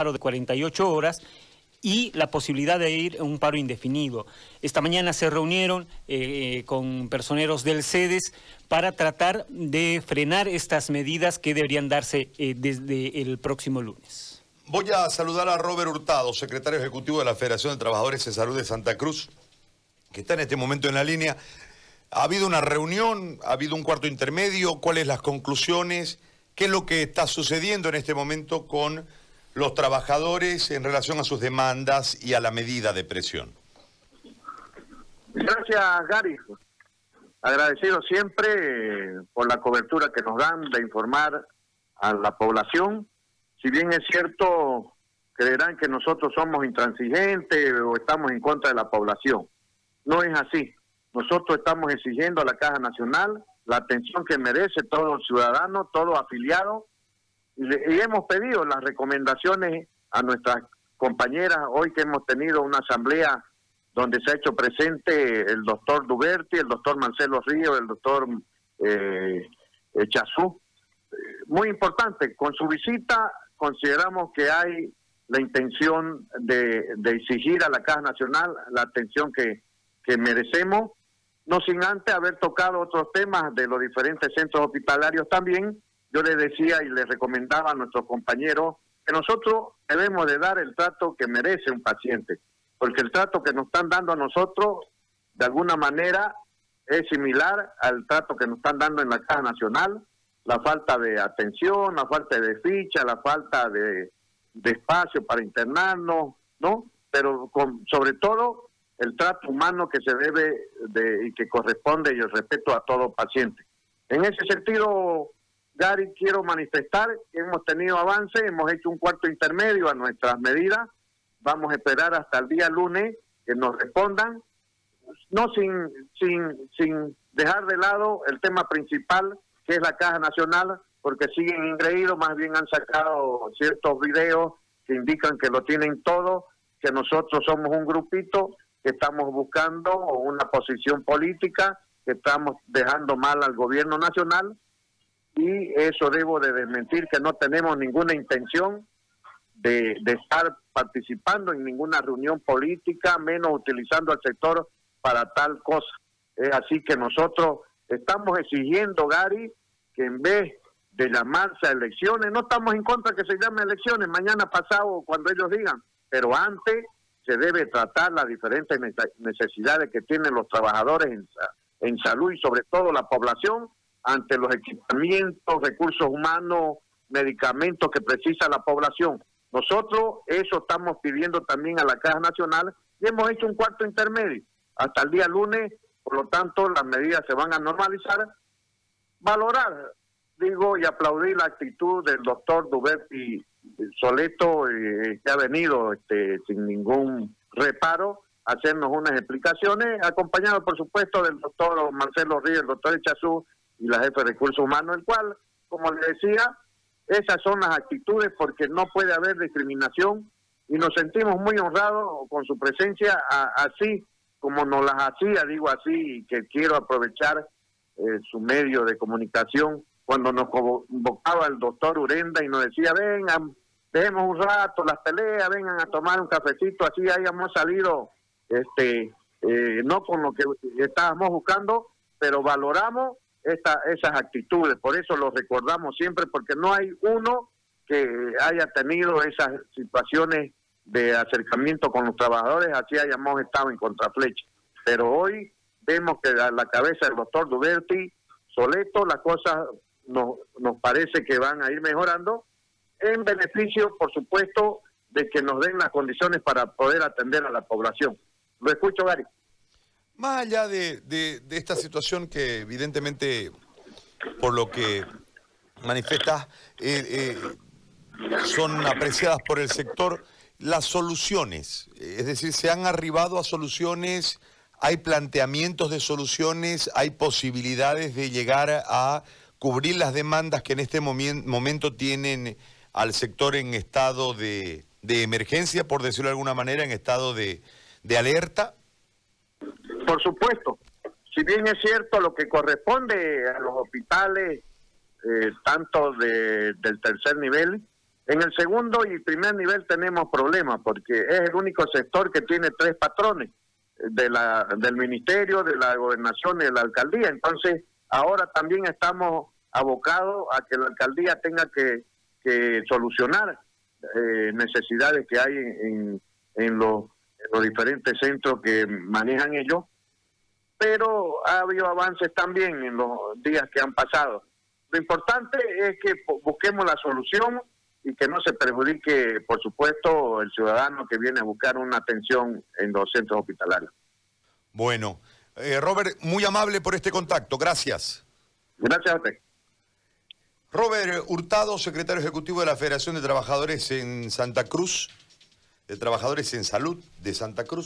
paro de 48 horas y la posibilidad de ir a un paro indefinido. Esta mañana se reunieron eh, eh, con personeros del CEDES para tratar de frenar estas medidas que deberían darse eh, desde el próximo lunes. Voy a saludar a Robert Hurtado, secretario ejecutivo de la Federación de Trabajadores de Salud de Santa Cruz, que está en este momento en la línea. ¿Ha habido una reunión? ¿Ha habido un cuarto intermedio? ¿Cuáles las conclusiones? ¿Qué es lo que está sucediendo en este momento con los trabajadores en relación a sus demandas y a la medida de presión? Gracias, Gary. Agradecido siempre eh, por la cobertura que nos dan de informar a la población. Si bien es cierto, creerán que nosotros somos intransigentes o estamos en contra de la población. No es así. Nosotros estamos exigiendo a la Caja Nacional la atención que merece todo ciudadano, todo afiliado, y, hemos pedido las recomendaciones a nuestras compañeras hoy que hemos tenido una asamblea donde se ha hecho presente el doctor Duberti, el doctor Marcelo Río, el doctor eh, eh Chazú. Muy importante, con su visita consideramos que hay la intención de, exigir a la Caja Nacional la atención que, que merecemos, no sin antes haber tocado otros temas de los diferentes centros hospitalarios también, yo le decía y le recomendaba a nuestros compañeros que nosotros debemos de dar el trato que merece un paciente, porque el trato que nos están dando a nosotros, de alguna manera, es similar al trato que nos están dando en la Caja Nacional, la falta de atención, la falta de ficha, la falta de, espacio para internarnos, ¿no? Pero sobre todo el trato humano que se debe de, y que corresponde y el respeto a todo paciente. En ese sentido, Gary, quiero manifestar que hemos tenido avance, hemos hecho un cuarto intermedio a nuestras medidas. Vamos a esperar hasta el día lunes que nos respondan, no sin, sin, sin dejar de lado el tema principal, que es la Caja Nacional, porque siguen ingreídos, más bien han sacado ciertos videos que indican que lo tienen todo, que nosotros somos un grupito que estamos buscando una posición política, que estamos dejando mal al gobierno nacional y eso debo de desmentir que no tenemos ninguna intención de, estar participando en ninguna reunión política, menos utilizando al sector para tal cosa. Es así que nosotros estamos exigiendo, Gary, que en vez de llamarse a elecciones, no estamos en contra que se llame elecciones, mañana pasado cuando ellos digan, pero antes se debe tratar las diferentes necesidades que tienen los trabajadores en salud y sobre todo la población ante los equipamientos, recursos humanos, medicamentos que precisa la población. Nosotros eso estamos pidiendo también a la Caja Nacional y hemos hecho un cuarto intermedio. Hasta el día lunes, por lo tanto, las medidas se van a normalizar. Valorar, digo, y aplaudir la actitud del doctor Duberti Soleto, eh, que ha venido este, sin ningún reparo a hacernos unas explicaciones, acompañado, por supuesto, del doctor Marcelo Ríos, el doctor Echazú, y la jefe de recursos humanos, el cual, como le decía, esas son las actitudes porque no puede haber discriminación y nos sentimos muy honrados con su presencia así como nos las hacía, digo así, y que quiero aprovechar eh, su medio de comunicación cuando nos convocaba el doctor Urenda y nos decía, vengan, dejemos un rato las peleas, vengan a tomar un cafecito, así hayamos salido, este, eh, no con lo que estábamos buscando, pero valoramos esta, esas actitudes. Por eso lo recordamos siempre, porque no hay uno que haya tenido esas situaciones de acercamiento con los trabajadores, así hayamos estado en contraflecha. Pero hoy vemos que a la cabeza del doctor Duberti Soleto las cosas nos, nos parece que van a ir mejorando en beneficio, por supuesto, de que nos den las condiciones para poder atender a la población. Lo escucho, Gary. Más allá de, esta situación que evidentemente, por lo que manifiestas, eh, eh, son apreciadas por el sector, las soluciones, es decir, se han arribado a soluciones, hay planteamientos de soluciones, hay posibilidades de llegar a cubrir las demandas que en este momento tienen al sector en estado de, emergencia, por decirlo de alguna manera, en estado de alerta. Por supuesto, si bien es cierto lo que corresponde a los hospitales, eh, tanto de, del tercer nivel, En el segundo y primer nivel tenemos problemas porque es el único sector que tiene tres patrones la, del ministerio, de la gobernación y de la alcaldía. Entonces, ahora también estamos abocados a que la alcaldía tenga que, solucionar eh, necesidades que hay en, en, los, en los diferentes centros que manejan ellos, pero ha habido avances también en los días que han pasado. Lo importante es que busquemos la solución y que no se perjudique, por supuesto, el ciudadano que viene a buscar una atención en los centros hospitalarios. Bueno, eh, Robert, muy amable por este contacto. Gracias. Gracias a usted. Robert Hurtado, secretario ejecutivo de la Federación de Trabajadores en Santa Cruz, de Trabajadores en Salud de Santa Cruz.